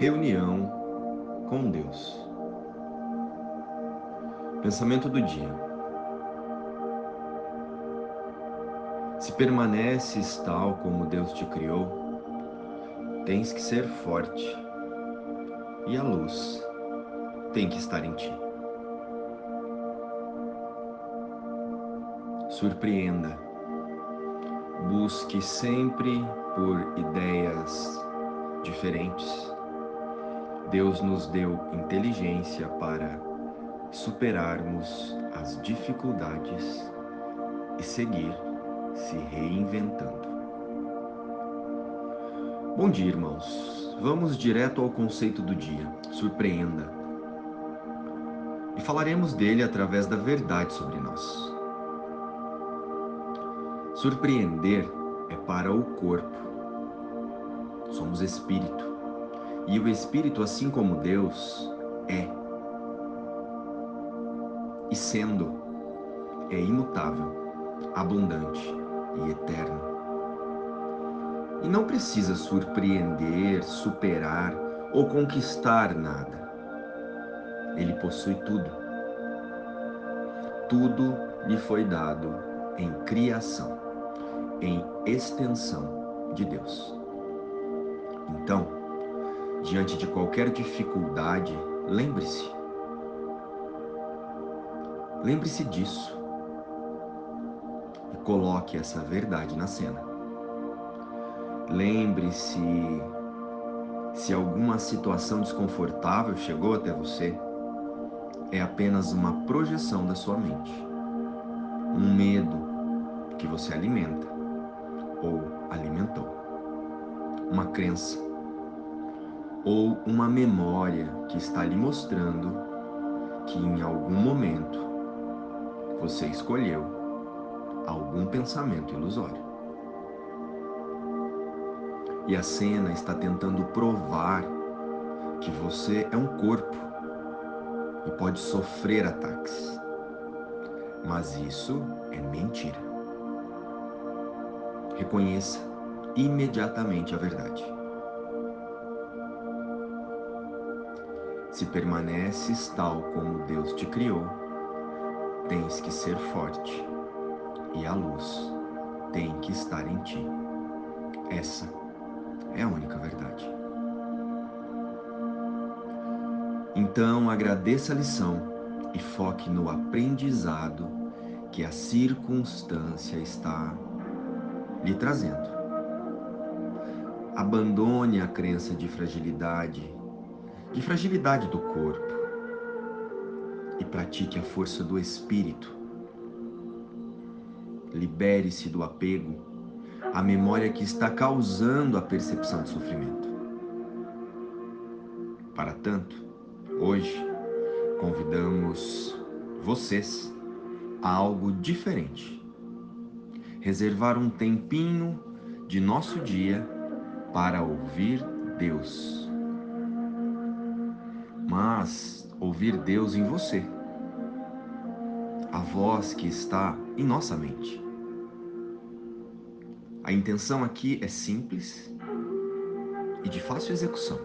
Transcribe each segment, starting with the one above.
Reunião com Deus. Pensamento do dia. Se permaneces tal como Deus te criou, tens que ser forte e a luz tem que estar em ti. Surpreenda. Busque sempre por ideias diferentes. Deus nos deu inteligência para superarmos as dificuldades e seguir se reinventando. Bom dia, irmãos. Vamos direto ao conceito do dia. Surpreenda. E falaremos dele através da verdade sobre nós. Surpreender é para o corpo. Somos espírito. E o espírito, assim como Deus, é. E sendo, é imutável, abundante e eterno. E não precisa surpreender, superar ou conquistar nada. Ele possui tudo. Tudo lhe foi dado em criação, em extensão de Deus. Então, diante de qualquer dificuldade, lembre-se. Lembre-se disso e coloque essa verdade na cena. Lembre-se se alguma situação desconfortável chegou até você, é apenas uma projeção da sua mente, um medo que você alimenta ou alimentou, uma crença ou uma memória que está lhe mostrando que em algum momento você escolheu algum pensamento ilusório. E a cena está tentando provar que você é um corpo e pode sofrer ataques. Mas isso é mentira. Reconheça imediatamente a verdade. Se permaneces tal como Deus te criou, tens que ser forte e a luz tem que estar em ti. Essa é a única verdade. Então agradeça a lição e foque no aprendizado que a circunstância está lhe trazendo. Abandone a crença de fragilidade, de fragilidade do corpo e pratique a força do espírito. Libere-se do apego à memória que está causando a percepção de sofrimento. Para tanto, hoje convidamos vocês a algo diferente. Reservar um tempinho de nosso dia para ouvir Deus. Mas ouvir Deus em você. A voz que está em nossa mente. A intenção aqui é simples e de fácil execução.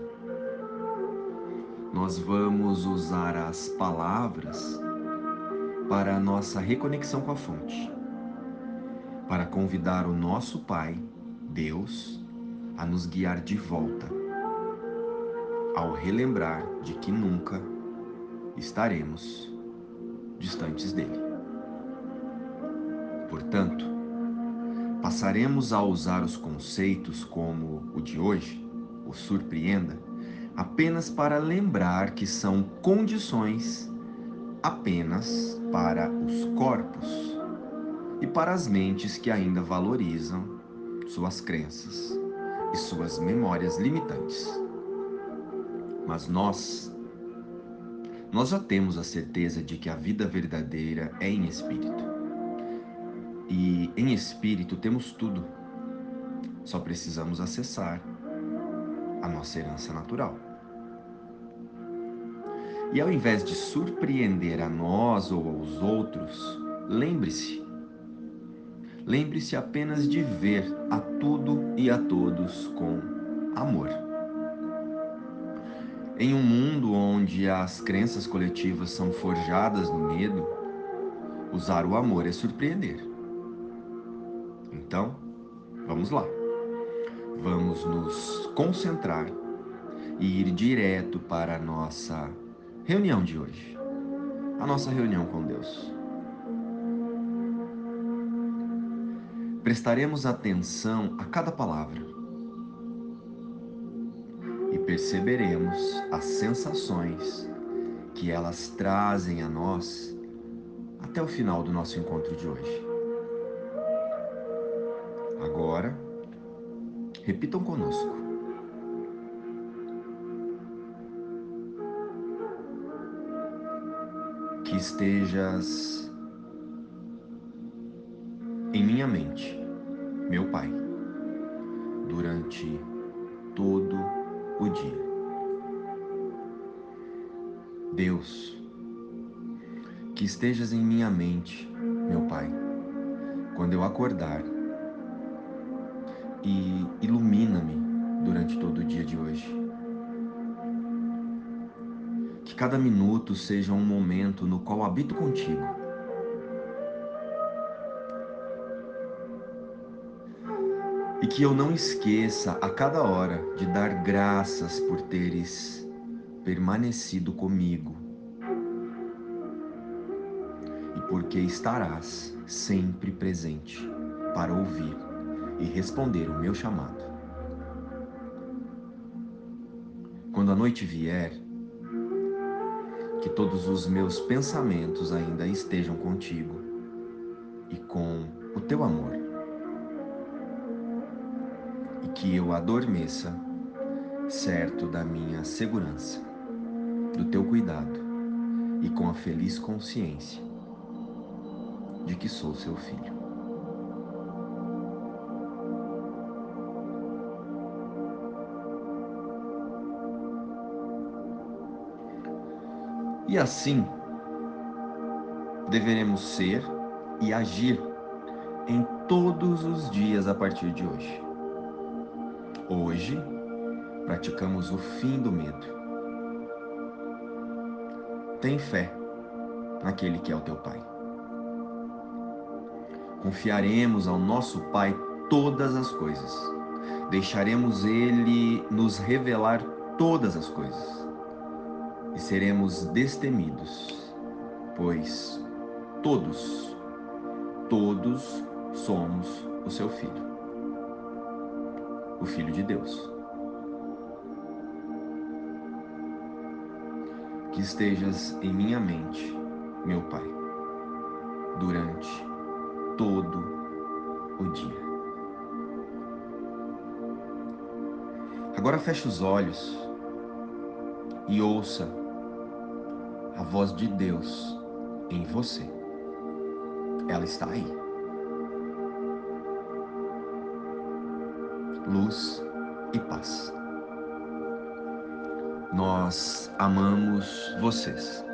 Nós vamos usar as palavras para a nossa reconexão com a fonte, para convidar o nosso Pai, Deus, a nos guiar de volta, ao relembrar de que nunca estaremos distantes dele. Portanto, passaremos a usar os conceitos como o de hoje, o surpreenda, apenas para lembrar que são condições apenas para os corpos e para as mentes que ainda valorizam suas crenças e suas memórias limitantes. Mas nós nós já temos a certeza de que a vida verdadeira é em espírito. E em espírito temos tudo. Só precisamos acessar a nossa herança natural. E ao invés de surpreender a nós ou aos outros, lembre-se. Lembre-se apenas de ver a tudo e a todos com amor. Em um mundo onde as crenças coletivas são forjadas no medo, usar o amor é surpreender. Então, vamos lá. Vamos nos concentrar e ir direto para a nossa reunião de hoje. A nossa reunião com Deus. Prestaremos atenção a cada palavra perceberemos as sensações que elas trazem a nós até o final do nosso encontro de hoje. Agora, repitam conosco. Que estejas em minha mente, meu Pai, durante todo o dia. Deus, que estejas em minha mente, meu Pai, quando eu acordar e ilumina-me durante todo o dia de hoje. Que cada minuto seja um momento no qual habito contigo. E que eu não esqueça a cada hora de dar graças por teres permanecido comigo e porque estarás sempre presente para ouvir e responder o meu chamado. Quando a noite vier, que todos os meus pensamentos ainda estejam contigo e com o teu amor, que eu adormeça certo da minha segurança, do teu cuidado e com a feliz consciência de que sou seu filho. E assim deveremos ser e agir em todos os dias a partir de hoje. Hoje, praticamos o fim do medo. Tem fé naquele que é o teu Pai. Confiaremos ao nosso Pai todas as coisas. Deixaremos Ele nos revelar todas as coisas e seremos destemidos, pois todos, todos somos o seu filho, o filho de Deus. Que estejas em minha mente, meu Pai, durante todo o dia. Agora feche os olhos e ouça a voz de Deus em você. Ela está aí. Luz e paz. Nós amamos vocês.